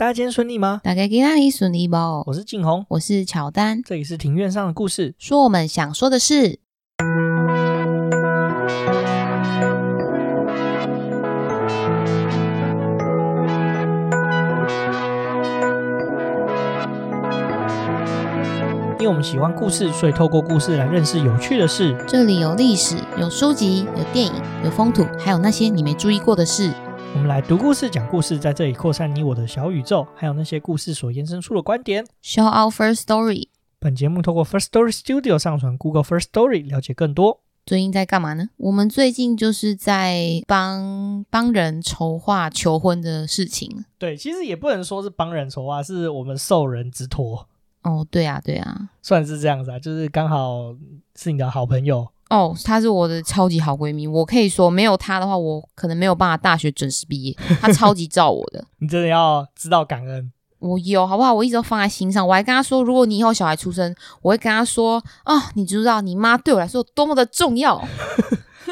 大家今天顺利吗？大家今天顺利不？我是静红，我是乔丹，这里是庭院上的故事，说我们想说的事。因为我们喜欢故事，所以透过故事来认识有趣的事。这里有历史，有书籍，有电影，有风土，还有那些你没注意过的事。我们来读故事，讲故事，在这里扩散你我的小宇宙，还有那些故事所延伸出的观点。Show our first story。本节目透过 First Story Studio 上传 Google First Story，了解更多。最近在干嘛呢？我们最近就是在帮帮人筹划求婚的事情。对，其实也不能说是帮人筹划，是我们受人之托。哦，对啊，对啊，算是这样子啊，就是刚好是你的好朋友。哦，她是我的超级好闺蜜，我可以说没有她的话，我可能没有办法大学准时毕业。她超级照我的，你真的要知道感恩。我有好不好？我一直都放在心上。我还跟她说，如果你以后小孩出生，我会跟她说啊、哦，你知道你妈对我来说多么的重要。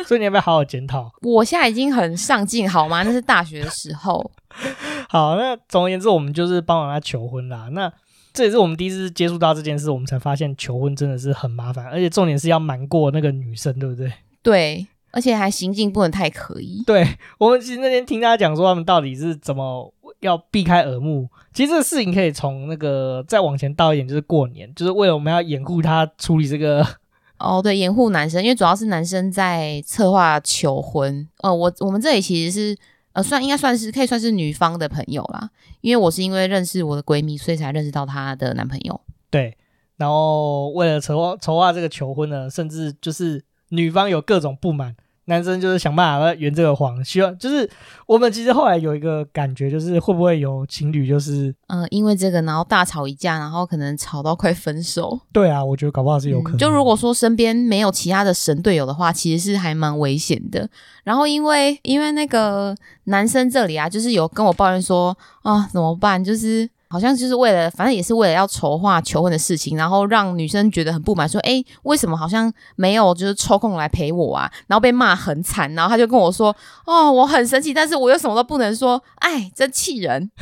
所以你要不要好好检讨？我现在已经很上进，好吗？那是大学的时候。好，那总而言之，我们就是帮忙她求婚啦。那这也是我们第一次接触到这件事，我们才发现求婚真的是很麻烦，而且重点是要瞒过那个女生，对不对？对，而且还行径不能太可疑。对，我们其实那天听他讲说他们到底是怎么要避开耳目，其实这个事情可以从那个再往前倒一点，就是过年，就是为了我们要掩护他处理这个。哦，对，掩护男生，因为主要是男生在策划求婚。呃，我我们这里其实是。呃，算应该算是可以算是女方的朋友啦，因为我是因为认识我的闺蜜，所以才认识到她的男朋友。对，然后为了筹筹划这个求婚呢，甚至就是女方有各种不满。男生就是想办法要圆这个谎，希望就是我们其实后来有一个感觉，就是会不会有情侣就是嗯、呃，因为这个然后大吵一架，然后可能吵到快分手。对啊，我觉得搞不好是有可能、嗯。就如果说身边没有其他的神队友的话，其实是还蛮危险的。然后因为因为那个男生这里啊，就是有跟我抱怨说啊，怎么办？就是。好像就是为了，反正也是为了要筹划求婚的事情，然后让女生觉得很不满，说：“诶，为什么好像没有就是抽空来陪我啊？”然后被骂很惨，然后他就跟我说：“哦，我很生气，但是我又什么都不能说，哎，真气人。”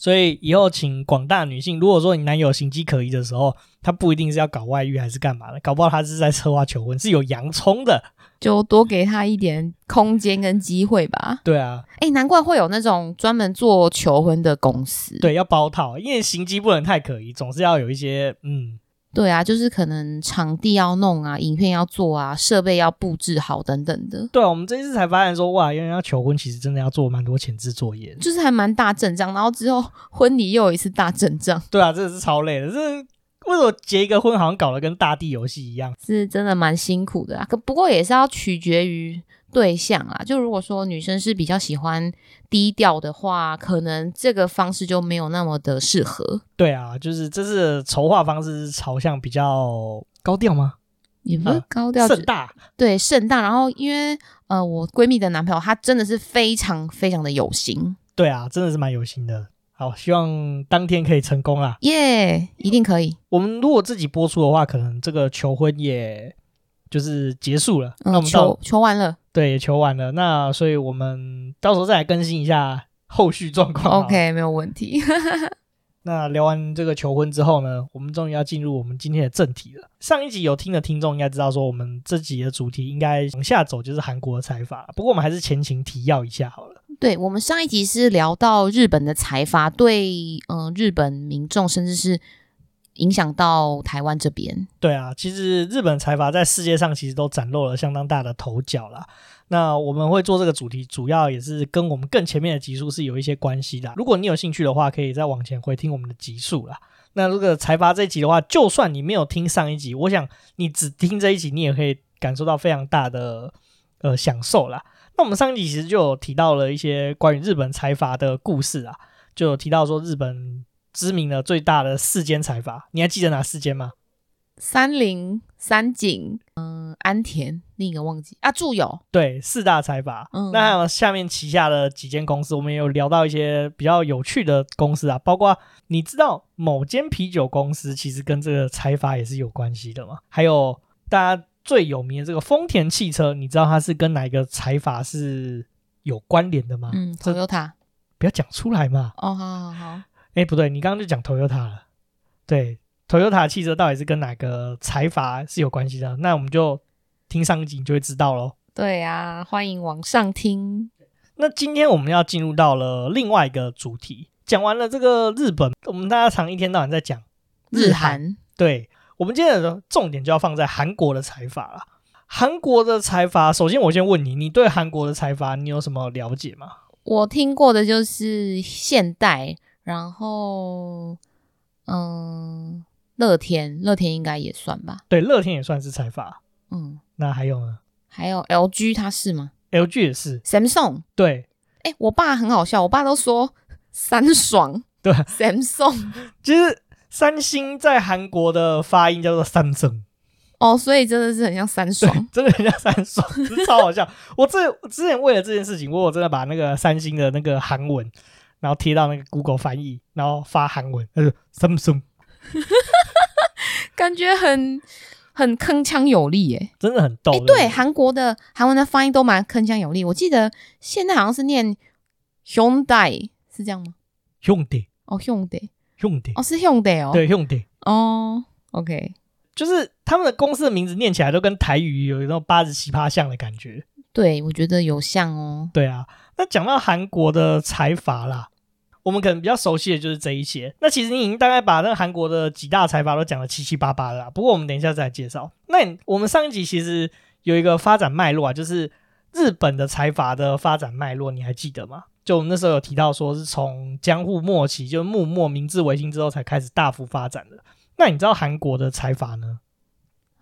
所以以后请广大女性，如果说你男友形迹可疑的时候，他不一定是要搞外遇还是干嘛的，搞不好他是在策划求婚，是有洋葱的。就多给他一点空间跟机会吧。对啊，哎、欸，难怪会有那种专门做求婚的公司。对，要包套，因为形迹不能太可疑，总是要有一些嗯。对啊，就是可能场地要弄啊，影片要做啊，设备要布置好等等的。对啊，我们这一次才发现说，哇，原来要求婚其实真的要做蛮多前置作业，就是还蛮大阵仗，然后之后 婚礼又有一次大阵仗。对啊，真的是超累的，这。为什么结一个婚好像搞得跟大地游戏一样？是真的蛮辛苦的啊。可不过也是要取决于对象啊。就如果说女生是比较喜欢低调的话，可能这个方式就没有那么的适合。对啊，就是这是筹划方式是朝向比较高调吗？也不是高调，盛大。对，盛大。然后因为呃，我闺蜜的男朋友他真的是非常非常的有心。对啊，真的是蛮有心的。好，希望当天可以成功啦！耶，yeah, 一定可以。我们如果自己播出的话，可能这个求婚也就是结束了。嗯、那我们求求完了，对，求完了。那所以我们到时候再来更新一下后续状况。OK，没有问题。那聊完这个求婚之后呢，我们终于要进入我们今天的正题了。上一集有听的听众应该知道，说我们这集的主题应该往下走就是韩国的财阀。不过我们还是前情提要一下好了。对，我们上一集是聊到日本的财阀对，嗯、呃，日本民众甚至是影响到台湾这边。对啊，其实日本财阀在世界上其实都崭露了相当大的头角啦。那我们会做这个主题，主要也是跟我们更前面的集数是有一些关系的。如果你有兴趣的话，可以再往前回听我们的集数啦。那这个财阀这一集的话，就算你没有听上一集，我想你只听这一集，你也可以感受到非常大的呃享受啦。那我们上一集其实就有提到了一些关于日本财阀的故事啊，就有提到说日本知名的最大的四间财阀，你还记得哪四间吗？三菱、三井、嗯、呃，安田，另一个忘记啊，住友。对，四大财阀。嗯，那还有下面旗下的几间公司，我们也有聊到一些比较有趣的公司啊，包括你知道某间啤酒公司其实跟这个财阀也是有关系的吗？还有大家。最有名的这个丰田汽车，你知道它是跟哪一个财阀是有关联的吗？嗯，Toyota。不要讲出来嘛。哦，好好好。哎，不对，你刚刚就讲 Toyota 了。对，Toyota 汽车到底是跟哪个财阀是有关系的？那我们就听上一集你就会知道喽。对、啊，欢迎往上听。那今天我们要进入到了另外一个主题，讲完了这个日本，我们大家常一天到晚在讲日韩。日韩对，我们今天的重点就要放在韩国的财阀了。韩国的财阀，首先我先问你，你对韩国的财阀你有什么了解吗？我听过的就是现代，然后嗯，乐天，乐天应该也算吧？对，乐天也算是财阀。嗯，那还有呢？还有 LG，它是吗？LG 也是。Samsung，对。哎，我爸很好笑，我爸都说三爽。对，Samsung。其实三星在韩国的发音叫做三增。哦，所以真的是很像三爽，真的很像三爽，超好笑。我这之前为了这件事情，我我真的把那个三星的那个韩文，然后贴到那个 Google 翻译，然后发韩文，他说 Samsung，感觉很很铿锵有力耶，真的很逗。哎，对，韩国的韩文的发音都蛮铿锵有力。我记得现在好像是念 Hyundai，是这样吗？Hyundai，哦，Hyundai，Hyundai，哦，是 Hyundai 哦，对，Hyundai，哦，OK。就是他们的公司的名字念起来都跟台语有一种八十奇葩像的感觉。对，我觉得有像哦。对啊，那讲到韩国的财阀啦，我们可能比较熟悉的就是这一些。那其实你已经大概把那个韩国的几大财阀都讲得七七八八了。不过我们等一下再来介绍。那我们上一集其实有一个发展脉络啊，就是日本的财阀的发展脉络，你还记得吗？就我们那时候有提到说，是从江户末期，就幕末明治维新之后才开始大幅发展的。那你知道韩国的财阀呢？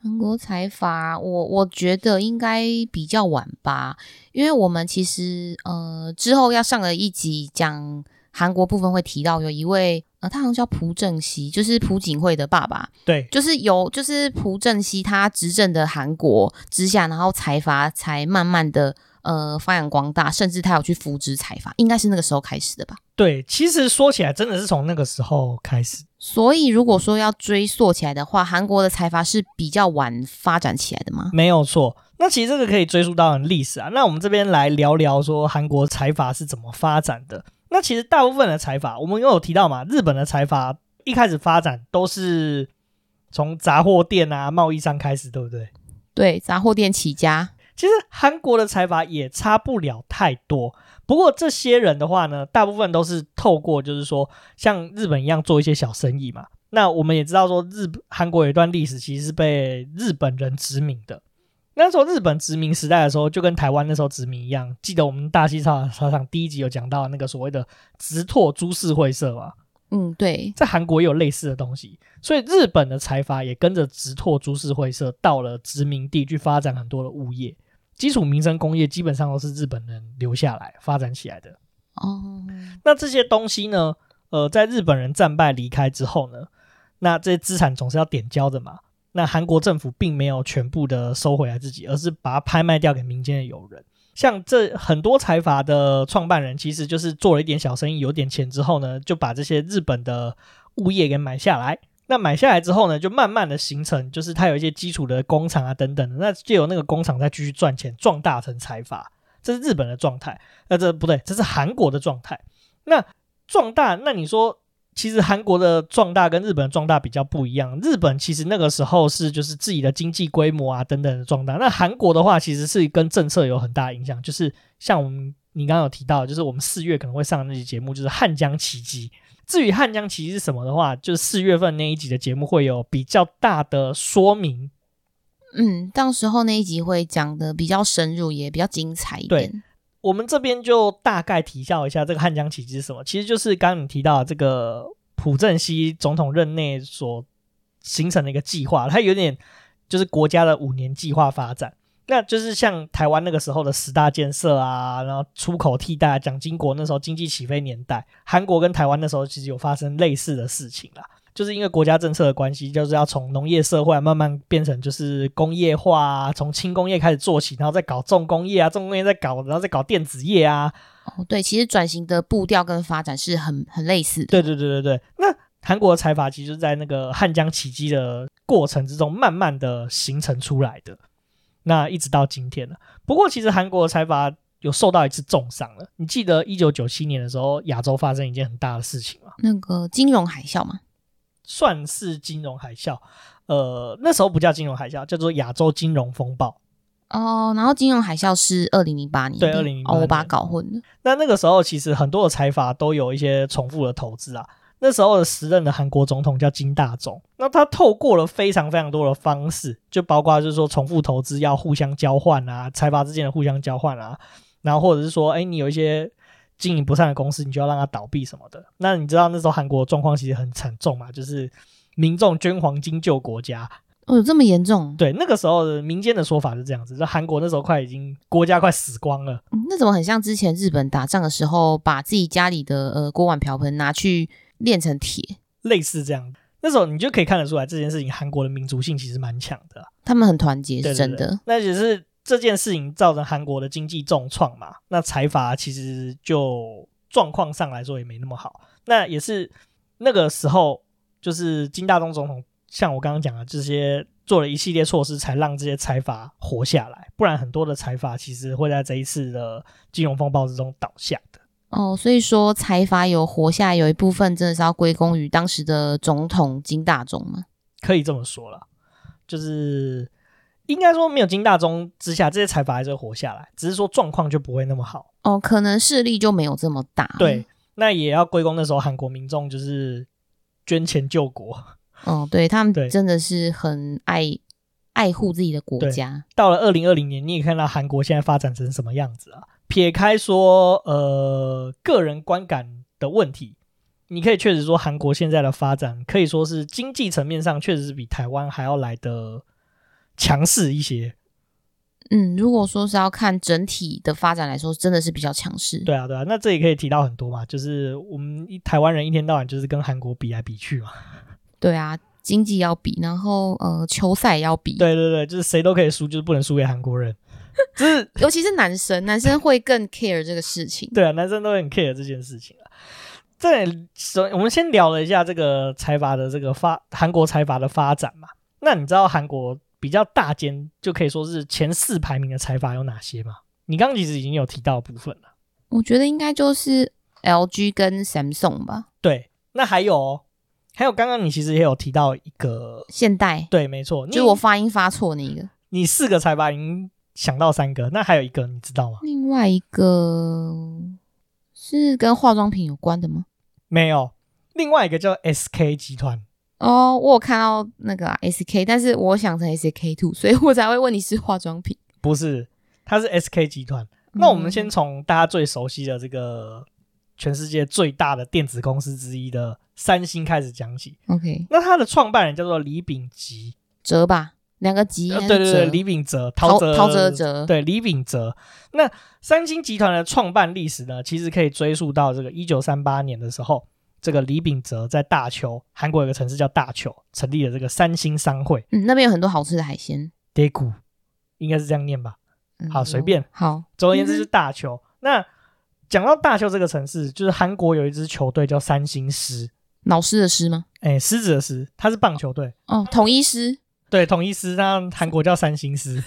韩国财阀，我我觉得应该比较晚吧，因为我们其实呃之后要上的一集讲韩国部分会提到有一位呃，他好像叫朴正熙，就是朴槿惠的爸爸，对，就是有就是朴正熙他执政的韩国之下，然后财阀才慢慢的。呃，发扬光大，甚至他有去扶植财阀，应该是那个时候开始的吧？对，其实说起来，真的是从那个时候开始。所以，如果说要追溯起来的话，韩国的财阀是比较晚发展起来的吗？没有错。那其实这个可以追溯到历史啊。那我们这边来聊聊说韩国财阀是怎么发展的。那其实大部分的财阀，我们有提到嘛，日本的财阀一开始发展都是从杂货店啊、贸易商开始，对不对？对，杂货店起家。其实韩国的财阀也差不了太多，不过这些人的话呢，大部分都是透过就是说像日本一样做一些小生意嘛。那我们也知道说日韩国有一段历史，其实是被日本人殖民的。那时候日本殖民时代的时候，就跟台湾那时候殖民一样。记得我们大溪操场第一集有讲到那个所谓的直拓株式会社嘛？嗯，对，在韩国也有类似的东西，所以日本的财阀也跟着直拓株式会社到了殖民地去发展很多的物业。基础民生工业基本上都是日本人留下来发展起来的哦。那这些东西呢？呃，在日本人战败离开之后呢，那这些资产总是要点交的嘛。那韩国政府并没有全部的收回来自己，而是把它拍卖掉给民间的友人。像这很多财阀的创办人，其实就是做了一点小生意，有点钱之后呢，就把这些日本的物业给买下来。那买下来之后呢，就慢慢的形成，就是它有一些基础的工厂啊等等的，那就有那个工厂再继续赚钱，壮大成财阀，这是日本的状态。那这不对，这是韩国的状态。那壮大，那你说，其实韩国的壮大跟日本的壮大比较不一样。日本其实那个时候是就是自己的经济规模啊等等的壮大，那韩国的话其实是跟政策有很大影响，就是像我们你刚刚有提到，就是我们四月可能会上的那期节目，就是汉江奇迹。至于汉江奇迹是什么的话，就是四月份那一集的节目会有比较大的说明。嗯，到时候那一集会讲的比较深入，也比较精彩一点。对，我们这边就大概提教一下这个汉江奇迹是什么。其实就是刚刚你提到的这个朴正熙总统任内所形成的一个计划，它有点就是国家的五年计划发展。那就是像台湾那个时候的十大建设啊，然后出口替代蒋经国那时候经济起飞年代，韩国跟台湾那时候其实有发生类似的事情啦，就是因为国家政策的关系，就是要从农业社会慢慢变成就是工业化啊，从轻工业开始做起，然后再搞重工业啊，重工业再搞，然后再搞电子业啊。哦，对，其实转型的步调跟发展是很很类似的。对对对对对，那韩国的财阀其实是在那个汉江奇迹的过程之中，慢慢的形成出来的。那一直到今天了。不过，其实韩国的财阀有受到一次重伤了。你记得一九九七年的时候，亚洲发生一件很大的事情吗？那个金融海啸吗？算是金融海啸。呃，那时候不叫金融海啸，叫做亚洲金融风暴。哦，然后金融海啸是二零零八年，对，二零零八我把它搞混了。那那个时候其实很多的财阀都有一些重复的投资啊。那时候的时任的韩国总统叫金大中，那他透过了非常非常多的方式，就包括就是说重复投资要互相交换啊，财阀之间的互相交换啊，然后或者是说，哎，你有一些经营不善的公司，你就要让它倒闭什么的。那你知道那时候韩国状况其实很惨重嘛，就是民众捐黄金救国家。哦，有这么严重？对，那个时候的民间的说法是这样子，就韩国那时候快已经国家快死光了。嗯，那怎么很像之前日本打仗的时候，把自己家里的呃锅碗瓢盆拿去炼成铁？类似这样，那时候你就可以看得出来，这件事情韩国的民族性其实蛮强的，他们很团结，是真的。那只是这件事情造成韩国的经济重创嘛？那财阀其实就状况上来说也没那么好。那也是那个时候，就是金大中总统，像我刚刚讲的这些，做了一系列措施，才让这些财阀活下来。不然，很多的财阀其实会在这一次的金融风暴之中倒下的。哦，所以说财阀有活下来，有一部分真的是要归功于当时的总统金大中吗？可以这么说了，就是应该说没有金大中之下，这些财阀还是会活下来，只是说状况就不会那么好。哦，可能势力就没有这么大。对，那也要归功那时候韩国民众就是捐钱救国。哦，对，他们真的是很爱爱护自己的国家。到了二零二零年，你也看到韩国现在发展成什么样子啊？撇开说，呃，个人观感的问题，你可以确实说，韩国现在的发展可以说是经济层面上确实是比台湾还要来的强势一些。嗯，如果说是要看整体的发展来说，真的是比较强势。对啊，对啊，那这里可以提到很多嘛，就是我们台湾人一天到晚就是跟韩国比来比去嘛。对啊，经济要比，然后呃，球赛要比。对对对，就是谁都可以输，就是不能输给韩国人。就是尤其是男生，男生会更 care 这个事情。对啊，男生都很 care 这件事情啊。在首，我们先聊了一下这个财阀的这个发，韩国财阀的发展嘛。那你知道韩国比较大间，就可以说是前四排名的财阀有哪些吗？你刚刚其实已经有提到的部分了。我觉得应该就是 LG 跟 Samsung 吧。对，那还有哦。还有，刚刚你其实也有提到一个现代，对，没错，就我发音发错那个。你四个才把您想到三个，那还有一个你知道吗？另外一个是跟化妆品有关的吗？没有，另外一个叫 SK 集团。哦，我有看到那个、啊、SK，但是我想成 SK two，所以我才会问你是化妆品。不是，它是 SK 集团。那我们先从大家最熟悉的这个全世界最大的电子公司之一的。三星开始讲起，OK，那他的创办人叫做李秉吉哲吧，两个吉，对对对，李秉哲，陶哲陶哲哲，对，李秉哲。那三星集团的创办历史呢，其实可以追溯到这个一九三八年的时候，这个李秉哲在大邱，韩国有个城市叫大邱，成立了这个三星商会。嗯，那边有很多好吃的海鲜，대구应该是这样念吧？嗯、好，随便。好，总而言之是大邱。嗯、那讲到大邱这个城市，就是韩国有一支球队叫三星狮。老师的师吗？哎、欸，狮子的狮，他是棒球队哦，统一狮，对，统一师，那韩国叫三星师。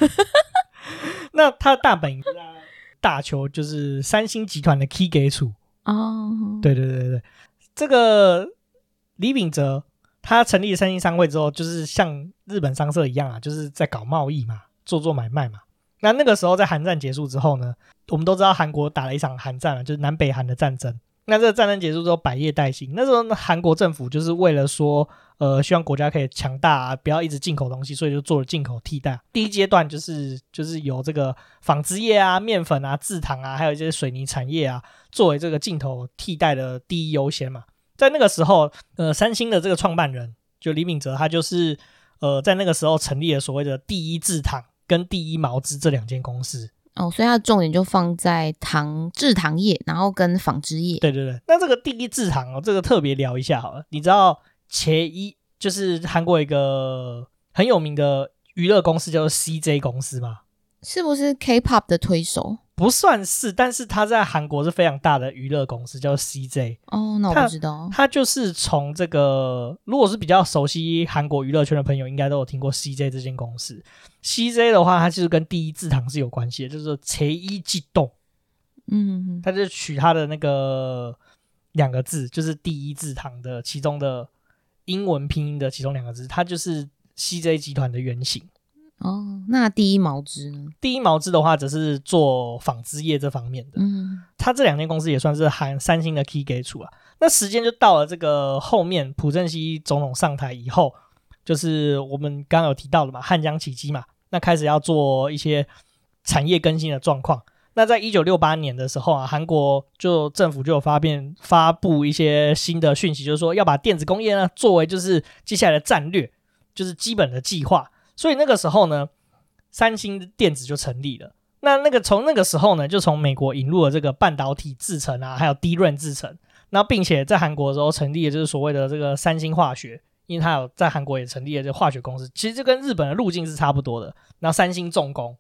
那他的大本营大邱，就是三星集团的 Key 给处哦。对对对对，这个李秉哲他成立三星商会之后，就是像日本商社一样啊，就是在搞贸易嘛，做做买卖嘛。那那个时候在韩战结束之后呢，我们都知道韩国打了一场韩战啊，就是南北韩的战争。那这个战争结束之后，百业待兴。那时候韩国政府就是为了说，呃，希望国家可以强大啊，不要一直进口东西，所以就做了进口替代。第一阶段就是就是由这个纺织业啊、面粉啊、制糖啊，还有一些水泥产业啊，作为这个进口替代的第一优先嘛。在那个时候，呃，三星的这个创办人就李敏哲，他就是呃，在那个时候成立了所谓的第一制糖跟第一毛织这两间公司。哦，所以它的重点就放在糖制糖业，然后跟纺织业。对对对，那这个第一制糖哦，这个特别聊一下好了。你知道前一就是韩国一个很有名的娱乐公司叫做 CJ 公司吗？是不是 K-pop 的推手？不算是，但是他在韩国是非常大的娱乐公司，叫 CJ。哦，那我不知道。他就是从这个，如果是比较熟悉韩国娱乐圈的朋友，应该都有听过 CJ 这间公司。CJ 的话，它就是跟第一字堂是有关系的，就是说切一激动。嗯，他就取他的那个两个字，就是第一字堂的其中的英文拼音的其中两个字，它就是 CJ 集团的原型。哦，那第一毛织呢？第一毛织的话，则是做纺织业这方面的。嗯，他这两间公司也算是含三星的 key 给处啊。那时间就到了这个后面，朴正熙总统上台以后，就是我们刚刚有提到的嘛，汉江奇迹嘛，那开始要做一些产业更新的状况。那在一九六八年的时候啊，韩国就政府就有发变发布一些新的讯息，就是说要把电子工业呢作为就是接下来的战略，就是基本的计划。所以那个时候呢，三星电子就成立了。那那个从那个时候呢，就从美国引入了这个半导体制程啊，还有低润制程。那并且在韩国的时候成立的就是所谓的这个三星化学，因为它有在韩国也成立了这化学公司。其实就跟日本的路径是差不多的。那三星重工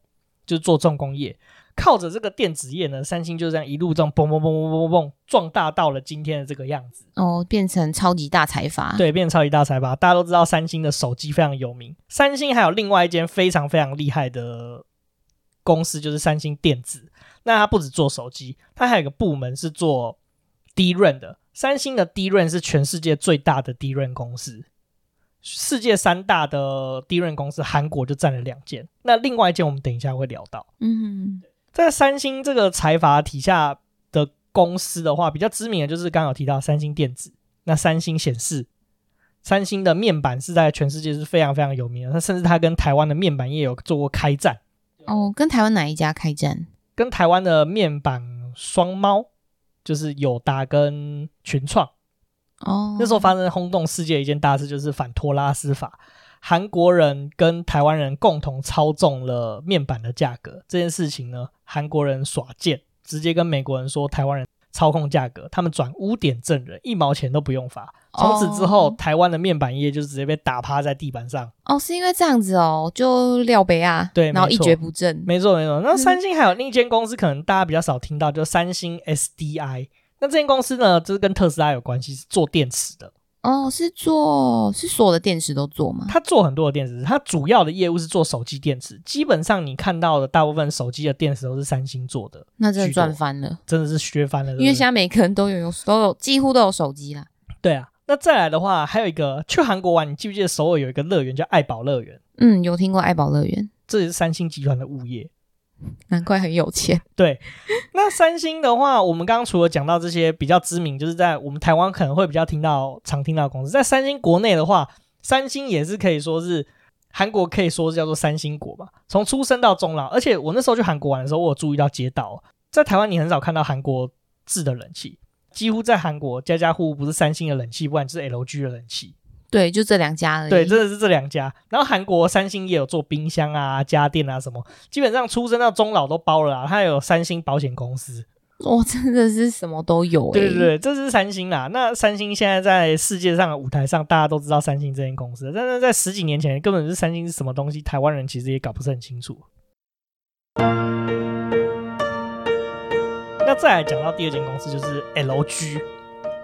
就是做重工业，靠着这个电子业呢，三星就这样一路这样嘣嘣嘣嘣嘣嘣壮大到了今天的这个样子。哦，变成超级大财阀。对，变成超级大财阀。大家都知道三星的手机非常有名。三星还有另外一间非常非常厉害的公司，就是三星电子。那它不止做手机，它还有一个部门是做 DRAM 的。三星的 DRAM 是全世界最大的 DRAM 公司。世界三大的 DRAM 公司，韩国就占了两间。那另外一间我们等一下会聊到。嗯，在三星这个财阀体下的公司的话，比较知名的就是刚刚有提到三星电子。那三星显示，三星的面板是在全世界是非常非常有名的。那甚至它跟台湾的面板业有做过开战。哦，跟台湾哪一家开战？跟台湾的面板双猫，就是友达跟群创。哦，那时候发生轰动世界一件大事，就是反托拉斯法，韩国人跟台湾人共同操纵了面板的价格。这件事情呢，韩国人耍贱，直接跟美国人说台湾人操控价格，他们转污点证人，一毛钱都不用罚。从此之后，哦、台湾的面板业就直接被打趴在地板上。哦，是因为这样子哦，就廖北啊，对，然后一蹶不振。没错没错。那三星还有另一间公司，可能大家比较少听到，就三星 SDI。那这间公司呢，就是跟特斯拉有关系，是做电池的。哦，是做是所有的电池都做吗？它做很多的电池，它主要的业务是做手机电池。基本上你看到的大部分手机的电池都是三星做的。那真的赚翻了，真的是削翻了。因为现在每个人都有都有几乎都有手机啦。对啊，那再来的话，还有一个去韩国玩，你记不记得首尔有一个乐园叫爱宝乐园？嗯，有听过爱宝乐园，这也是三星集团的物业。难怪很有钱。对，那三星的话，我们刚刚除了讲到这些比较知名，就是在我们台湾可能会比较听到、常听到的公司，在三星国内的话，三星也是可以说是韩国可以说是叫做三星国吧。从出生到终老，而且我那时候去韩国玩的时候，我有注意到街道，在台湾你很少看到韩国制的冷气，几乎在韩国家家户户不是三星的冷气，不然就是 LG 的冷气。对，就这两家而已。对，真的是这两家。然后韩国三星也有做冰箱啊、家电啊什么，基本上出生到终老都包了啊。它有三星保险公司，哇，真的是什么都有欸。对对对，这是三星啦。那三星现在在世界上的舞台上，大家都知道三星这间公司，但是在十几年前，根本是三星是什么东西，台湾人其实也搞不是很清楚。那再来讲到第二间公司，就是 LG。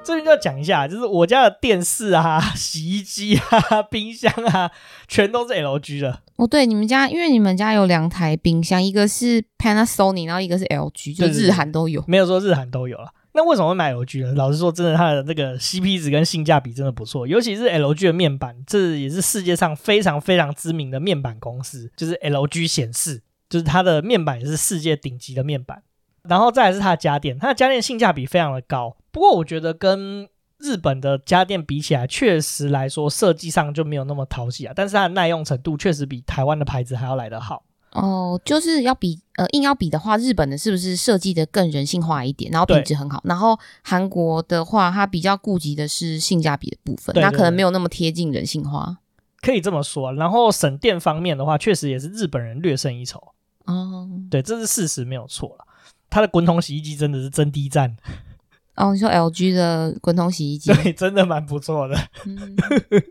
这边就要讲一下，就是我家的电视啊、洗衣机啊、冰箱啊，全都是 LG 的。哦，对，你们家，因为你们家有两台冰箱，一个是 Panasonic，然后一个是 LG，就日韩都有。没有说日韩都有了。那为什么会买 LG 呢？老实说，真的它的那个 CP 值跟性价比真的不错，尤其是 LG 的面板，这也是世界上非常非常知名的面板公司，就是 LG 显示，就是它的面板也是世界顶级的面板。然后再来是它的家电，它的家电性价比非常的高。不过我觉得跟日本的家电比起来，确实来说设计上就没有那么讨喜啊。但是它的耐用程度确实比台湾的牌子还要来得好。哦，就是要比呃硬要比的话，日本的是不是设计的更人性化一点，然后品质很好？然后韩国的话，它比较顾及的是性价比的部分，那可能没有那么贴近人性化。可以这么说。然后省电方面的话，确实也是日本人略胜一筹。哦，对，这是事实，没有错了。它的滚筒洗衣机真的是真低赞。哦，你说 LG 的滚筒洗衣机，对，真的蛮不错的。嗯、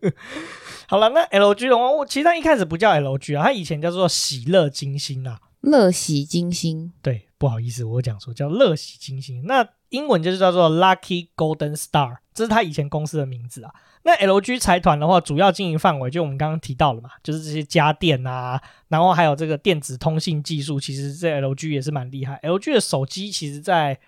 好了，那 LG 的话，我其实它一开始不叫 LG 啊，它以前叫做喜乐金星啊。乐喜金星，对，不好意思，我讲错，叫乐喜金星。那英文就是叫做 Lucky Golden Star，这是他以前公司的名字啊。那 LG 财团的话，主要经营范围就我们刚刚提到了嘛，就是这些家电啊，然后还有这个电子通信技术，其实这 LG 也是蛮厉害。LG 的手机其实在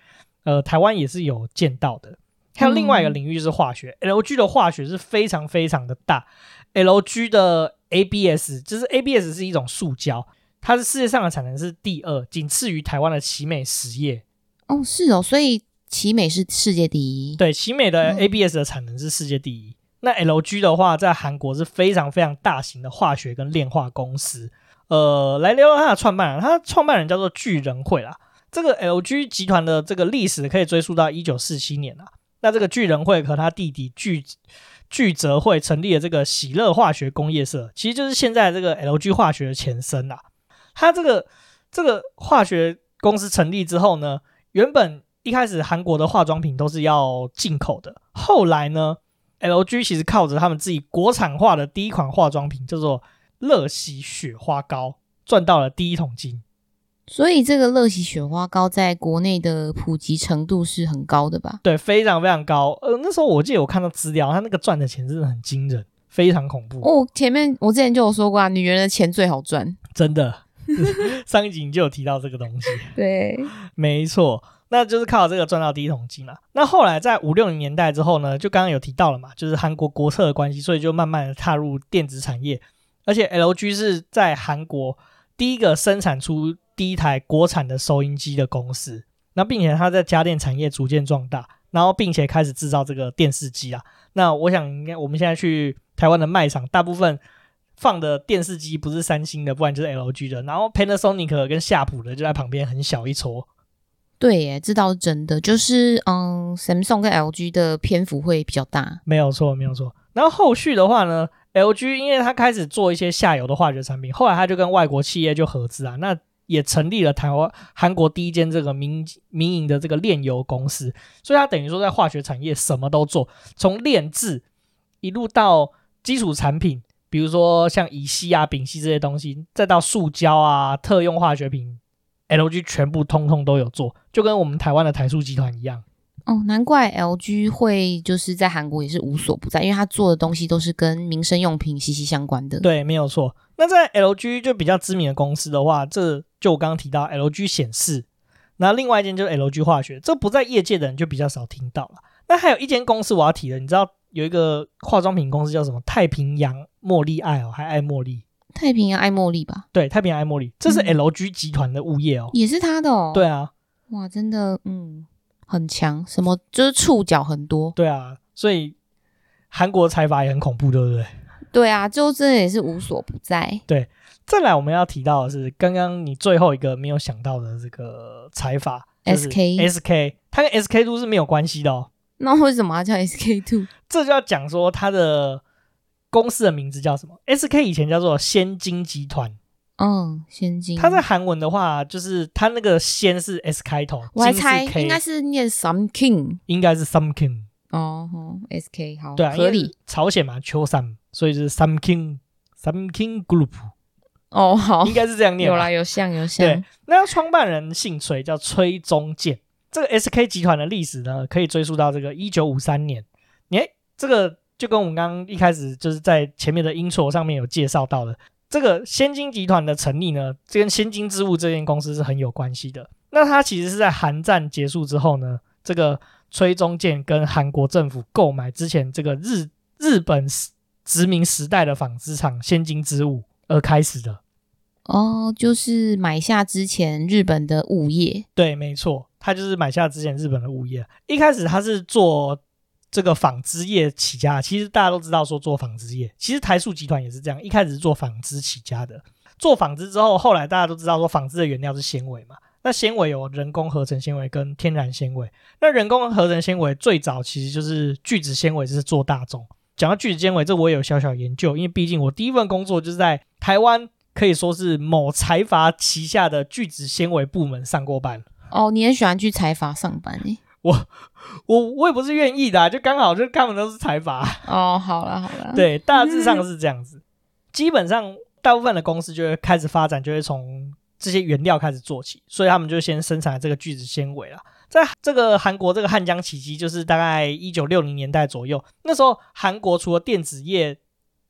呃台湾也是有见到的。还有另外一个领域就是化学，嗯，LG 的化学是非常非常的大。LG 的 ABS 就是 ABS 是一种塑胶。它是世界上的产能是第二，仅次于台湾的奇美实业。哦，是哦，所以奇美是世界第一。对，奇美的 ABS 的产能是世界第一。嗯、那 LG 的话，在韩国是非常非常大型的化学跟炼化公司。呃，来聊聊它的创办人，它的创办人叫做具仁惠啦。这个 LG 集团的这个历史可以追溯到一九四七年啦。那这个具仁惠和他弟弟巨巨泽惠成立了这个喜乐化学工业社，其实就是现在这个 LG 化学的前身啦。他这个这个化学公司成立之后呢，原本一开始韩国的化妆品都是要进口的，后来呢，LG 其实靠着他们自己国产化的第一款化妆品叫做乐喜雪花膏，赚到了第一桶金。所以这个乐喜雪花膏在国内的普及程度是很高的吧？对，非常非常高。呃，那时候我记得我看到资料，他那个赚的钱真的很惊人，非常恐怖。哦，前面我之前就有说过啊，女人的钱最好赚，真的。上一集你就有提到这个东西，对，没错，那就是靠这个赚到第一桶金了。那后来在五六零年代之后呢，就刚刚有提到了嘛，就是韩国国策的关系，所以就慢慢的踏入电子产业。而且 LG 是在韩国第一个生产出第一台国产的收音机的公司，那并且它在家电产业逐渐壮大，然后并且开始制造这个电视机啊。那我想应该我们现在去台湾的卖场，大部分。放的电视机不是三星的，不然就是 LG 的，然后 Panasonic 跟夏普的就在旁边很小一撮。对耶，这倒是真的，就是嗯，Samsung 跟 LG 的篇幅会比较大。没有错，没有错。然后后续的话呢，LG 因为它开始做一些下游的化学产品，后来它就跟外国企业就合资啊，那也成立了台湾韩国第一间这个民民营的这个炼油公司，所以它等于说在化学产业什么都做，从炼制一路到基础产品。比如说像乙烯啊、丙烯这些东西，再到塑胶啊、特用化学品，LG 全部通通都有做，就跟我们台湾的台塑集团一样。哦，难怪 LG 会就是在韩国也是无所不在，因为他做的东西都是跟民生用品息息相关的。对，没有错。那在 LG 就比较知名的公司的话，这就我刚刚提到 LG 显示，那另外一间就是 LG 化学，这不在业界的人就比较少听到了。那还有一间公司我要提的，你知道？有一个化妆品公司叫什么？太平洋茉莉爱哦，还爱茉莉？太平洋爱茉莉吧？对，太平洋爱茉莉，这是 LG 集团的物业哦，也是他的哦。对啊，哇，真的，嗯，很强，什么就是触角很多。对啊，所以韩国财阀也很恐怖，对不对？对啊，就真的也是无所不在。对，再来我们要提到的是，刚刚你最后一个没有想到的这个财阀，SK SK，它跟 SK two 是没有关系的哦。那为什么要叫 SK two？这就要讲说它的公司的名字叫什么？SK 以前叫做先金集团。嗯，先金。它在韩文的话，就是它那个先是 S 开头，我还猜应该是念 something，应该是 something。哦，SK 好，对啊，合理。朝鲜嘛，秋山，所以就是 something something group。哦，好，应该是这样念。有啦，有像有像。对，那创办人姓崔，叫崔宗建。这个 SK 集团的历史呢，可以追溯到这个一九五三年。诶，这个就跟我们刚刚一开始就是在前面的 intro 上面有介绍到的，这个先金集团的成立呢，这跟先金织物这间公司是很有关系的。那它其实是在韩战结束之后呢，这个崔中建跟韩国政府购买之前这个日日本殖民时代的纺织厂先金织物而开始的。哦，就是买下之前日本的物业。对，没错。他就是买下之前日本的物业，一开始他是做这个纺织业起家。其实大家都知道说做纺织业，其实台塑集团也是这样，一开始是做纺织起家的。做纺织之后，后来大家都知道说纺织的原料是纤维嘛，那纤维有人工合成纤维跟天然纤维。那人工合成纤维最早其实就是聚酯纤维，就是做大众。讲到聚酯纤维，这我也有小小研究，因为毕竟我第一份工作就是在台湾，可以说是某财阀旗下的聚酯纤维部门上过班。哦，你很喜欢去财阀上班诶？我我我也不是愿意的，啊，就刚好就他们都是财阀。哦，好了好了，对，大致上是这样子。基本上大部分的公司就会开始发展，就会从这些原料开始做起，所以他们就先生产这个聚酯纤维了。在这个韩国这个汉江奇迹，就是大概一九六零年代左右，那时候韩国除了电子业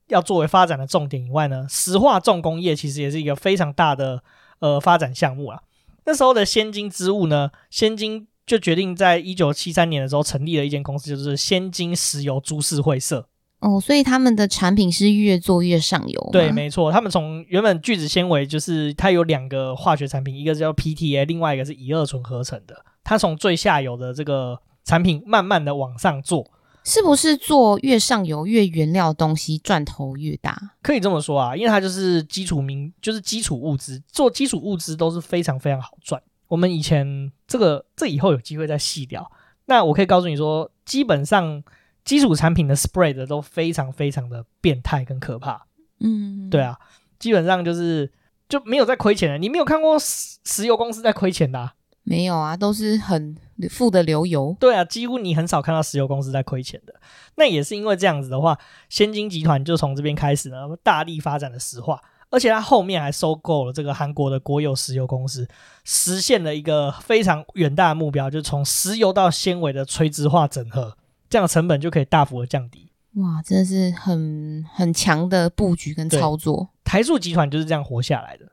要作为发展的重点以外呢，石化重工业其实也是一个非常大的呃发展项目啊。那时候的先进之物呢，先津就决定在一九七三年的时候成立了一间公司，就是先金石油株式会社。哦，所以他们的产品是越做越上游。对，没错，他们从原本聚酯纤维就是它有两个化学产品，一个叫 PTA，另外一个是乙二醇合成的。它从最下游的这个产品慢慢的往上做，是不是做越上游越原料的东西赚头越大？可以这么说啊，因为它就是基础民，就是基础物资，做基础物资都是非常非常好赚。我们以前这个这以后有机会再细聊。那我可以告诉你说，基本上。基础产品的 spread 都非常非常的变态跟可怕，嗯，对啊，基本上就是就没有在亏钱的。你没有看过石石油公司在亏钱的啊？没有啊，都是很富的流油。对啊，几乎你很少看到石油公司在亏钱的。那也是因为这样子的话，先金集团就从这边开始呢，大力发展了石化，而且他后面还收购了这个韩国的国有石油公司，实现了一个非常远大的目标，就是从石油到纤维的垂直化整合。这样成本就可以大幅的降低。哇，真的是很很强的布局跟操作。台塑集团就是这样活下来的。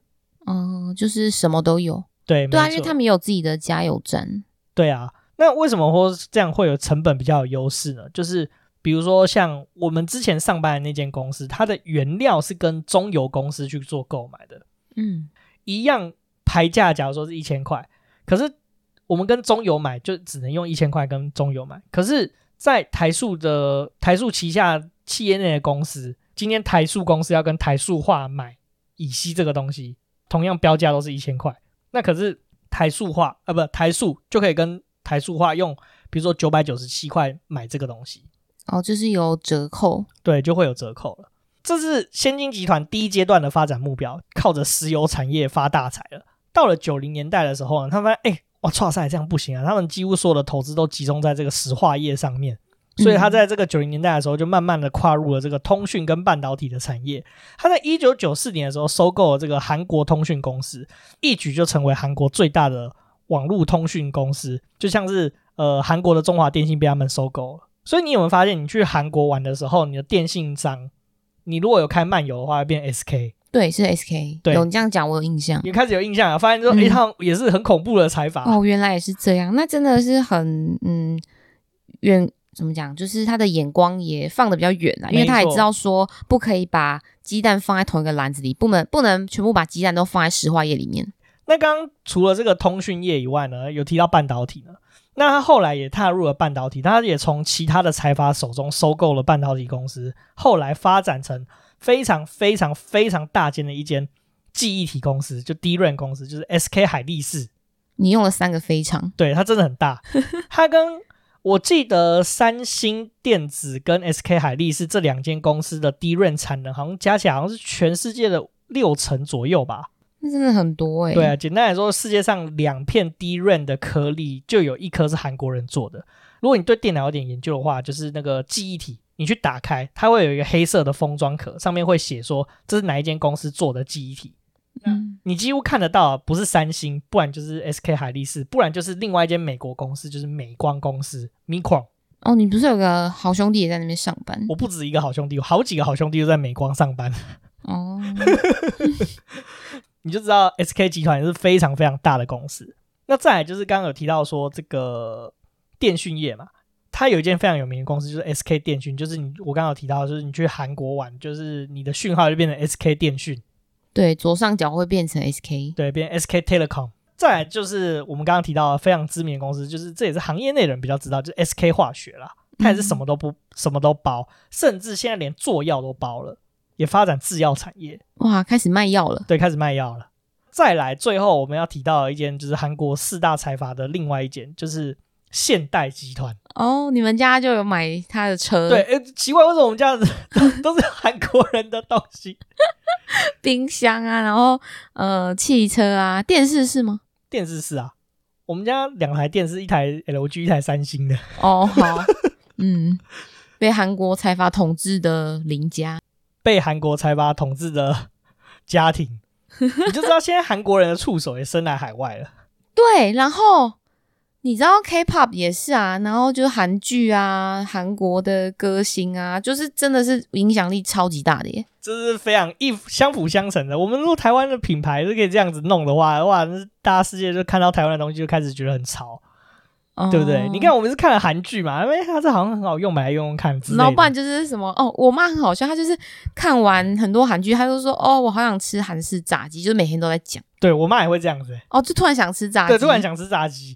嗯，就是什么都有。对，对啊，因为他们有自己的加油站。对啊，那为什么说这样会有成本比较有优势呢？就是比如说像我们之前上班的那间公司，它的原料是跟中油公司去做购买的。嗯，一样牌价，假如说是一千块，可是我们跟中油买就只能用一千块跟中油买，可是。在台塑的台塑旗下企业内的公司，今天台塑公司要跟台塑化买乙烯这个东西，同样标价都是一千块，那可是台塑化啊，不台塑就可以跟台塑化用，比如说九百九十七块买这个东西，哦，就是有折扣，对，就会有折扣了。这是先进集团第一阶段的发展目标，靠着石油产业发大财了。到了九零年代的时候呢，他们发现哎。哇，创赛这样不行啊！他们几乎所有的投资都集中在这个石化业上面，所以他在这个九零年代的时候就慢慢的跨入了这个通讯跟半导体的产业。他在一九九四年的时候收购了这个韩国通讯公司，一举就成为韩国最大的网络通讯公司，就像是呃韩国的中华电信被他们收购了。所以你有没有发现，你去韩国玩的时候，你的电信商，你如果有开漫游的话，会变 SK。对，是 SK。对，有你这样讲，我有印象。你开始有印象啊？发现说，一趟也是很恐怖的财阀。哦，原来也是这样。那真的是很，嗯，远怎么讲？就是他的眼光也放的比较远啊，因为他也知道说，不可以把鸡蛋放在同一个篮子里，不能不能全部把鸡蛋都放在石化业里面。那刚刚除了这个通讯业以外呢，有提到半导体呢。那他后来也踏入了半导体，他也从其他的财阀手中收购了半导体公司，后来发展成。非常非常非常大间的一间记忆体公司，就 DRAM 公司，就是 SK 海力士。你用了三个非常，对，它真的很大。它跟我记得三星电子跟 SK 海力士这两间公司的 DRAM 产能，好像加起来好像是全世界的六成左右吧。那真的很多哎、欸。对啊，简单来说，世界上两片 DRAM 的颗粒就有一颗是韩国人做的。如果你对电脑有点研究的话，就是那个记忆体。你去打开，它会有一个黑色的封装壳，上面会写说这是哪一间公司做的记忆体。嗯，你几乎看得到，不是三星，不然就是 SK 海力士，不然就是另外一间美国公司，就是美光公司 Micron。哦，你不是有个好兄弟也在那边上班？我不止一个好兄弟，有好几个好兄弟都在美光上班。哦，你就知道 SK 集团也是非常非常大的公司。那再来就是刚刚有提到说这个电讯业嘛。它有一间非常有名的公司，就是 SK 电讯，就是你我刚刚有提到，就是你去韩国玩，就是你的讯号就变成 SK 电讯，对，左上角会变成 SK，对，变 SK Telecom。再来就是我们刚刚提到的非常知名的公司，就是这也是行业内人比较知道，就是 SK 化学啦，它也是什么都不、嗯、什么都包，甚至现在连做药都包了，也发展制药产业，哇，开始卖药了，对，开始卖药了。再来，最后我们要提到的一间，就是韩国四大财阀的另外一间，就是。现代集团哦，你们家就有买他的车？对，诶，奇怪，为什么我们家的都是韩国人的东西？冰箱啊，然后呃，汽车啊，电视是吗？电视是啊，我们家两台电视，一台 LG，一台三星的。哦，好，嗯，被韩国财阀统治的邻家，被韩国财阀统治的 家庭。你就知道现在韩国人的触手也伸来海外了。对，然后你知道 K-pop 也是啊，然后就是韩剧啊，韩国的歌星啊，就是真的是影响力超级大的耶。这是非常一相辅相成的。我们如果台湾的品牌是可以这样子弄的话，哇，那大家世界就看到台湾的东西就开始觉得很潮。对不对？哦、你看，我们是看了韩剧嘛，因为它这好像很好用，买来用用看。老板就是什么哦，我妈很好笑，她就是看完很多韩剧，她就说哦，我好想吃韩式炸鸡，就是每天都在讲。对，我妈也会这样子。哦，就突然想吃炸鸡。对，突然想吃炸鸡。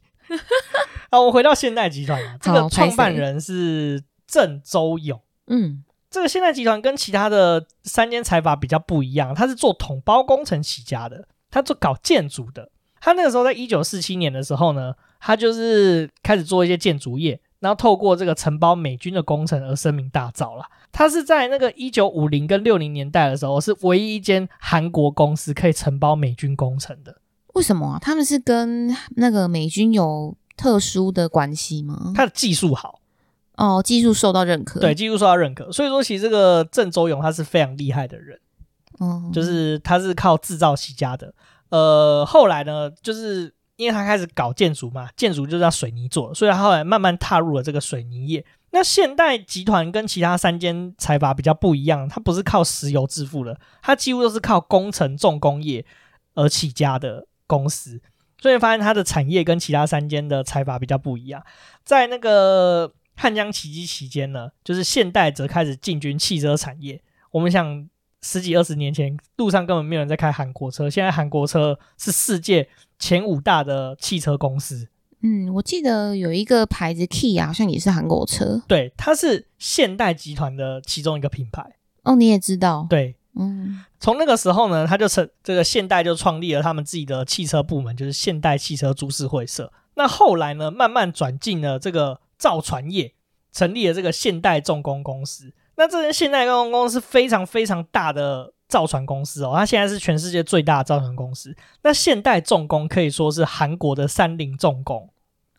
好，我回到现代集团啊，这个创办人是郑周永。嗯，这个现代集团跟其他的三间财阀比较不一样，他是做统包工程起家的，他做搞建筑的。他那个时候在一九四七年的时候呢。他就是开始做一些建筑业，然后透过这个承包美军的工程而声名大噪了。他是在那个一九五零跟六零年代的时候，是唯一一间韩国公司可以承包美军工程的。为什么啊？他们是跟那个美军有特殊的关系吗？他的技术好哦，技术受到认可。对，技术受到认可。所以说，其实这个郑周永他是非常厉害的人。哦，就是他是靠制造起家的。呃，后来呢，就是。因为他开始搞建筑嘛，建筑就是要水泥做，所以他后来慢慢踏入了这个水泥业。那现代集团跟其他三间财阀比较不一样，它不是靠石油致富的，它几乎都是靠工程重工业而起家的公司。所以发现它的产业跟其他三间的财阀比较不一样。在那个汉江奇迹期间呢，就是现代则开始进军汽车产业。我们想。十几二十年前，路上根本没有人在开韩国车。现在韩国车是世界前五大的汽车公司。嗯，我记得有一个牌子 Kia 好像也是韩国车。对，它是现代集团的其中一个品牌。哦，你也知道？对，嗯。从那个时候呢，他就成这个现代就创立了他们自己的汽车部门，就是现代汽车株式会社。那后来呢，慢慢转进了这个造船业，成立了这个现代重工公司。那这间现代重工公司是非常非常大的造船公司哦，它现在是全世界最大的造船公司。那现代重工可以说是韩国的三菱重工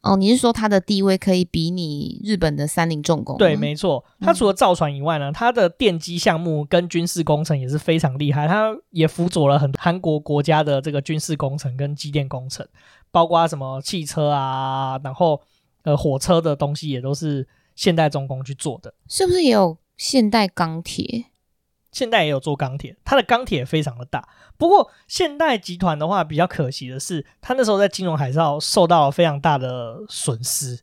哦。你是说它的地位可以比拟日本的三菱重工？对，没错。它除了造船以外呢，它的电机项目跟军事工程也是非常厉害。它也辅佐了很韩国国家的这个军事工程跟机电工程，包括什么汽车啊，然后呃火车的东西也都是现代重工去做的。是不是也有？现代钢铁，现代也有做钢铁，它的钢铁也非常的大。不过现代集团的话，比较可惜的是，它那时候在金融海啸受到了非常大的损失，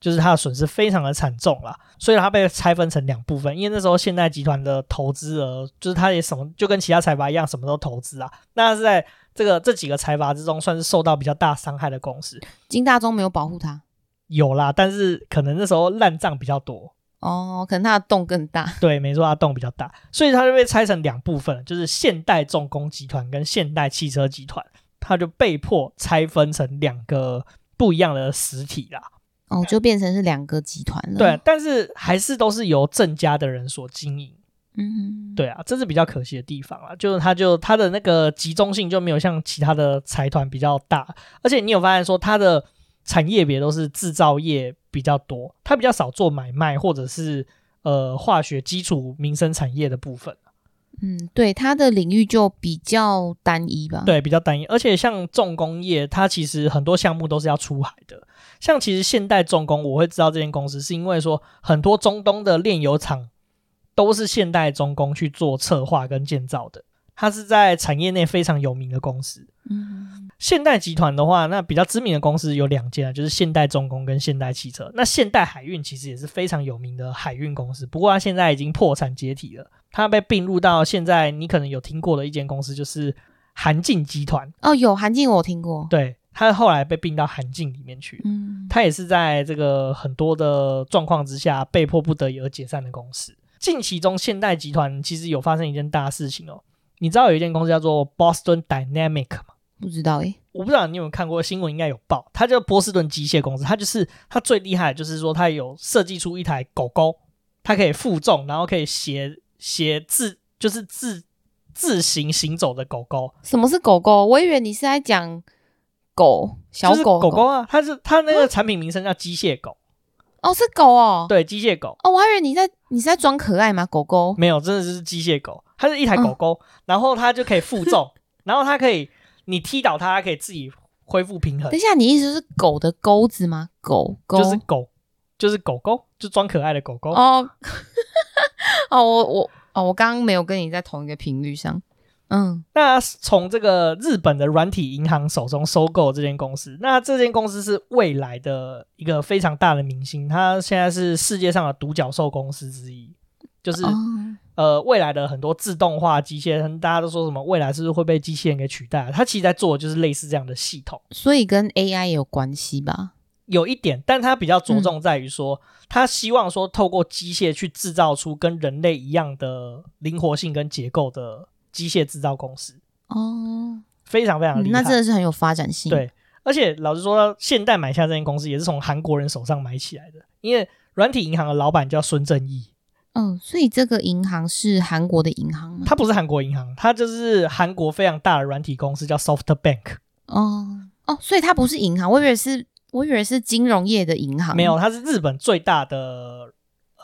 就是它的损失非常的惨重啦。所以它被拆分成两部分。因为那时候现代集团的投资额，就是它也什么就跟其他财阀一样，什么都投资啊。那是在这个这几个财阀之中，算是受到比较大伤害的公司。金大中没有保护它，有啦，但是可能那时候烂账比较多。哦，可能它的洞更大。对，没错，它洞比较大，所以它就被拆成两部分，就是现代重工集团跟现代汽车集团，它就被迫拆分成两个不一样的实体啦。哦，就变成是两个集团了。对，但是还是都是由郑家的人所经营。嗯哼，对啊，这是比较可惜的地方啊，就是它就它的那个集中性就没有像其他的财团比较大，而且你有发现说它的。产业别都是制造业比较多，它比较少做买卖或者是呃化学基础民生产业的部分。嗯，对，它的领域就比较单一吧。对，比较单一，而且像重工业，它其实很多项目都是要出海的。像其实现代重工，我会知道这间公司，是因为说很多中东的炼油厂都是现代重工去做策划跟建造的，它是在产业内非常有名的公司。嗯。现代集团的话，那比较知名的公司有两间，就是现代重工跟现代汽车。那现代海运其实也是非常有名的海运公司，不过它现在已经破产解体了。它被并入到现在你可能有听过的一间公司，就是韩进集团。哦，有韩进，我听过。对，它后来被并到韩进里面去。嗯，它也是在这个很多的状况之下，被迫不得已而解散的公司。近期中，现代集团其实有发生一件大事情哦。你知道有一间公司叫做 Boston Dynamic 吗？不知道诶、欸，我不知道你有没有看过新闻，应该有报。它叫波士顿机械公司，它就是它最厉害的就是说它有设计出一台狗狗，它可以负重，然后可以斜斜自就是自自行行走的狗狗。什么是狗狗？我以为你是在讲狗小狗狗狗啊，它是它那个产品名称叫机械狗。哦，是狗哦，对，机械狗。哦，我还以为你在你是在装可爱吗？狗狗没有，真的就是机械狗。它是一台狗狗，嗯、然后它就可以负重。然后它可以你踢倒它，它可以自己恢复平衡。等一下，你意思是狗的钩子吗？狗狗就是狗，就是狗狗，就装可爱的狗狗。哦，哦，我我哦，我刚刚没有跟你在同一个频率上。嗯，那从这个日本的软体银行手中收购这间公司，那这间公司是未来的一个非常大的明星，它现在是世界上的独角兽公司之一，就是、哦、呃未来的很多自动化机械人，大家都说什么未来是不是会被机器人给取代？它其实在做的就是类似这样的系统，所以跟 AI 有关系吧？有一点，但它比较着重在于说，它、嗯、希望说透过机械去制造出跟人类一样的灵活性跟结构的。机械制造公司哦，非常非常厉害、嗯，那真的是很有发展性。对，而且老实说，现代买下这间公司也是从韩国人手上买起来的，因为软体银行的老板叫孙正义。嗯，所以这个银行是韩国的银行吗？它不是韩国银行，它就是韩国非常大的软体公司，叫 SoftBank。哦哦，所以它不是银行，我以为是，我以为是金融业的银行。没有，它是日本最大的。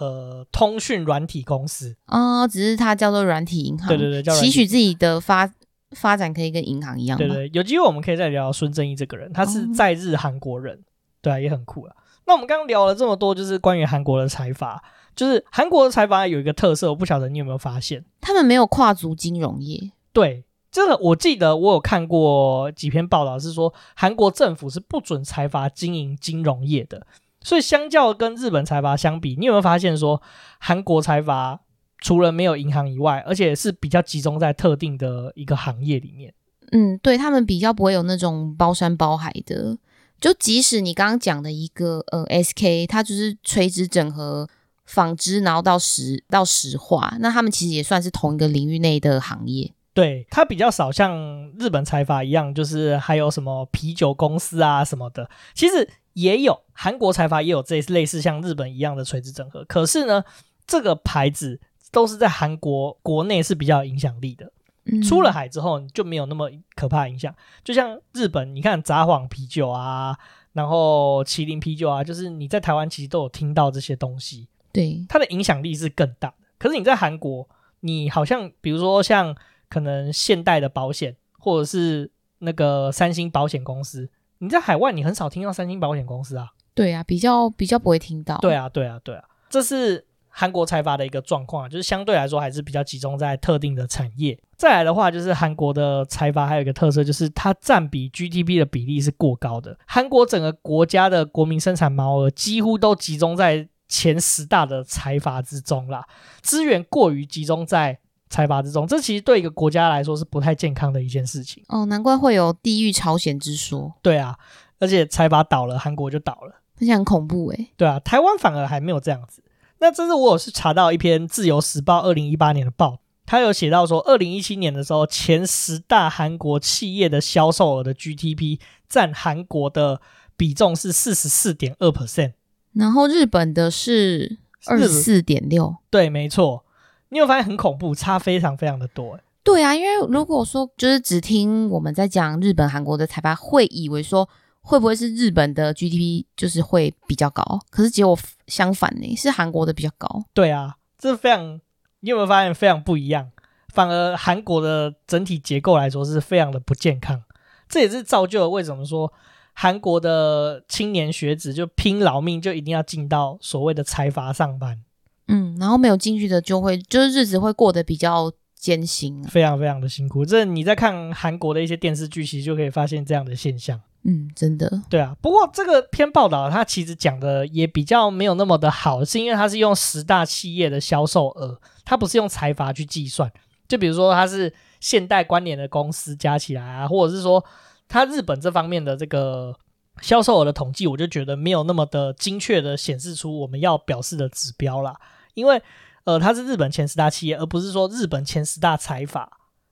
呃，通讯软体公司哦，只是它叫做软体银行。对对对，叫期许自己的发发展可以跟银行一样。对，对对，有机会我们可以再聊孙正义这个人，他是在日韩国人，哦、对啊，也很酷啊。那我们刚刚聊了这么多，就是关于韩国的财阀，就是韩国的财阀有一个特色，我不晓得你有没有发现，他们没有跨足金融业。对，这个我记得我有看过几篇报道，是说韩国政府是不准财阀经营金融业的。所以，相较跟日本财阀相比，你有没有发现说，韩国财阀除了没有银行以外，而且是比较集中在特定的一个行业里面？嗯，对，他们比较不会有那种包山包海的。就即使你刚刚讲的一个呃 SK，它就是垂直整合纺织，然后到石到石化，那他们其实也算是同一个领域内的行业。对，它比较少像日本财阀一样，就是还有什么啤酒公司啊什么的。其实。也有韩国财阀也有这类似像日本一样的垂直整合，可是呢，这个牌子都是在韩国国内是比较有影响力的，嗯、出了海之后就没有那么可怕影响。就像日本，你看札幌啤酒啊，然后麒麟啤酒啊，就是你在台湾其实都有听到这些东西，对，它的影响力是更大的。可是你在韩国，你好像比如说像可能现代的保险，或者是那个三星保险公司。你在海外，你很少听到三星保险公司啊。对啊，比较比较不会听到。对啊，对啊，对啊，这是韩国财阀的一个状况，就是相对来说还是比较集中在特定的产业。再来的话，就是韩国的财阀还有一个特色，就是它占比 GDP 的比例是过高的。韩国整个国家的国民生产毛额几乎都集中在前十大的财阀之中啦，资源过于集中在。财阀之中，这其实对一个国家来说是不太健康的一件事情。哦，难怪会有地狱朝鲜之说。对啊，而且财阀倒了，韩国就倒了，而且很恐怖诶。对啊，台湾反而还没有这样子。那这是我有是查到一篇《自由时报》二零一八年的报，他有写到说，二零一七年的时候，前十大韩国企业的销售额的 GDP 占韩国的比重是四十四点二 percent，然后日本的是二十四点六。对，没错。你有发现很恐怖，差非常非常的多诶。对啊，因为如果说就是只听我们在讲日本、韩国的财报，会以为说会不会是日本的 GDP 就是会比较高，可是结果相反呢，是韩国的比较高。对啊，这非常，你有没有发现非常不一样？反而韩国的整体结构来说是非常的不健康，这也是造就了为什么说韩国的青年学子就拼老命就一定要进到所谓的财阀上班。嗯，然后没有进去的就会，就是日子会过得比较艰辛，非常非常的辛苦。这你在看韩国的一些电视剧，其实就可以发现这样的现象。嗯，真的。对啊，不过这个篇报道它其实讲的也比较没有那么的好，是因为它是用十大企业的销售额，它不是用财阀去计算。就比如说它是现代关联的公司加起来啊，或者是说它日本这方面的这个销售额的统计，我就觉得没有那么的精确的显示出我们要表示的指标啦。因为，呃，它是日本前十大企业，而不是说日本前十大财阀。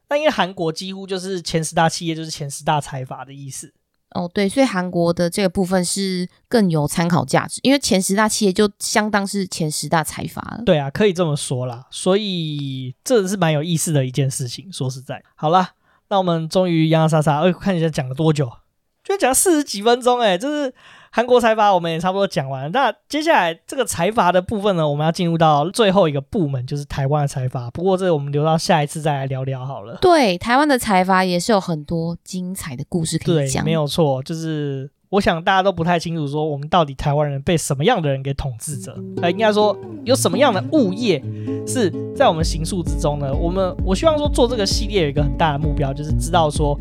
那因为韩国几乎就是前十大企业，就是前十大财阀的意思。哦，对，所以韩国的这个部分是更有参考价值，因为前十大企业就相当是前十大财阀了。对啊，可以这么说啦。所以这是蛮有意思的一件事情。说实在，好啦，那我们终于洋洋洒洒，哎，看一下讲了多久？就讲了四十几分钟，哎，就是韩国财阀我们也差不多讲完了。那接下来这个财阀的部分呢，我们要进入到最后一个部门，就是台湾的财阀。不过这个我们留到下一次再来聊聊好了。对，台湾的财阀也是有很多精彩的故事可以讲。对，没有错，就是。我想大家都不太清楚，说我们到底台湾人被什么样的人给统治着？呃，应该说有什么样的物业是在我们刑诉之中呢？我们我希望说做这个系列有一个很大的目标，就是知道说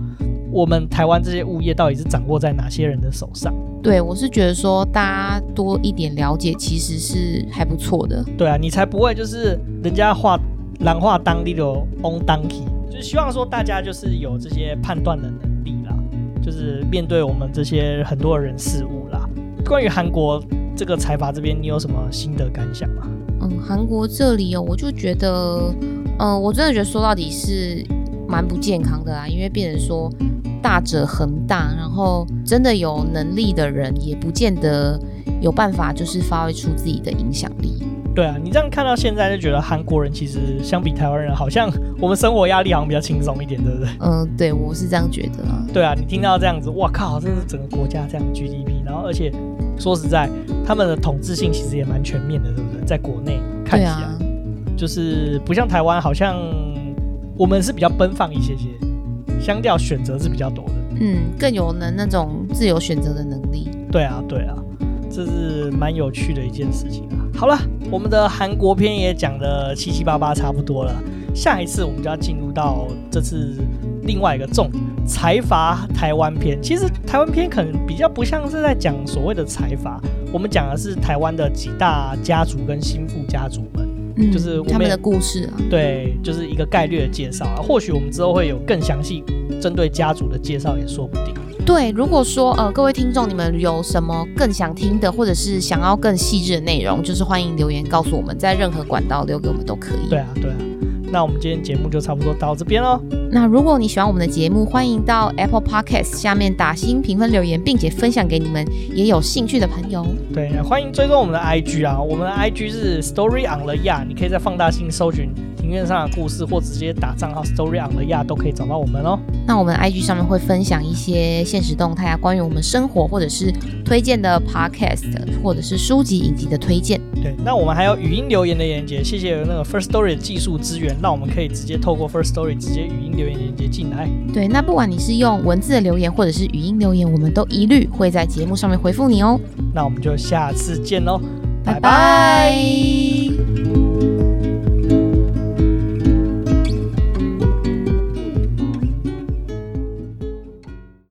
我们台湾这些物业到底是掌握在哪些人的手上。对，我是觉得说大家多一点了解，其实是还不错的。对啊，你才不会就是人家话人话当地的 on donkey，就是希望说大家就是有这些判断的能力啦。就是面对我们这些很多人事物啦。关于韩国这个财阀这边，你有什么心得感想吗？嗯，韩国这里哦，我就觉得，嗯，我真的觉得说到底是蛮不健康的啊，因为变成说大者恒大，然后真的有能力的人也不见得有办法，就是发挥出自己的影响力。对啊，你这样看到现在就觉得韩国人其实相比台湾人，好像我们生活压力好像比较轻松一点，对不对？嗯，对，我是这样觉得啊。对啊，你听到这样子，哇靠，这是整个国家这样 GDP，然后而且说实在，他们的统治性其实也蛮全面的，对不对？在国内看起来，啊、就是不像台湾，好像我们是比较奔放一些些，相调选择是比较多的。嗯，更有能那种自由选择的能力。对啊，对啊，这是蛮有趣的一件事情啊。好了，我们的韩国片也讲的七七八八差不多了，下一次我们就要进入到这次另外一个重点——财阀台湾片。其实台湾片可能比较不像是在讲所谓的财阀，我们讲的是台湾的几大家族跟心腹家族们，嗯、就是他们的故事啊。对，就是一个概略的介绍啊。或许我们之后会有更详细针对家族的介绍，也说不定。对，如果说呃各位听众你们有什么更想听的，或者是想要更细致的内容，就是欢迎留言告诉我们，在任何管道留给我们都可以。对啊，对啊。那我们今天节目就差不多到这边喽。那如果你喜欢我们的节目，欢迎到 Apple Podcast 下面打新评分留言，并且分享给你们也有兴趣的朋友。对，欢迎追踪我们的 IG 啊，我们的 IG 是 Story on the Yard，你可以在放大镜搜寻。庭院上的故事，或直接打账号 Story on the Yard 都可以找到我们哦。那我们 IG 上面会分享一些现实动态啊，关于我们生活或者是推荐的 Podcast 或者是书籍影集的推荐。对，那我们还有语音留言的连接，谢谢有那个 First Story 的技术支援，让我们可以直接透过 First Story 直接语音留言连接进来。对，那不管你是用文字的留言或者是语音留言，我们都一律会在节目上面回复你哦。那我们就下次见喽，拜拜。拜拜。